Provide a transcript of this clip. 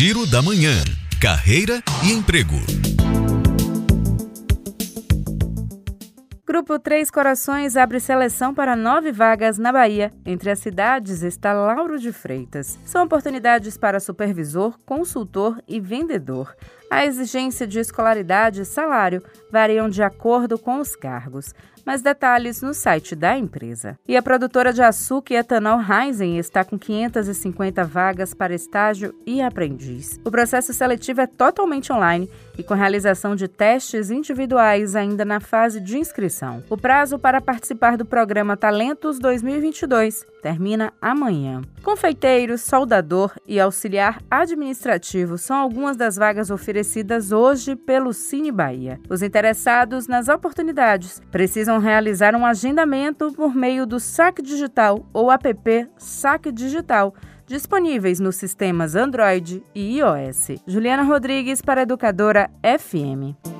Giro da Manhã. Carreira e emprego. Grupo Três Corações abre seleção para nove vagas na Bahia. Entre as cidades está Lauro de Freitas. São oportunidades para supervisor, consultor e vendedor. A exigência de escolaridade e salário variam de acordo com os cargos. Mais detalhes no site da empresa. E a produtora de açúcar e etanol Heisen está com 550 vagas para estágio e aprendiz. O processo seletivo é totalmente online e com realização de testes individuais ainda na fase de inscrição. O prazo para participar do programa Talentos 2022 termina amanhã. Confeiteiro, soldador e auxiliar administrativo são algumas das vagas oferecidas hoje pelo Cine Bahia. Os interessados nas oportunidades precisam realizar um agendamento por meio do Saque Digital ou app Saque Digital disponíveis nos sistemas Android e iOS. Juliana Rodrigues para Educadora FM.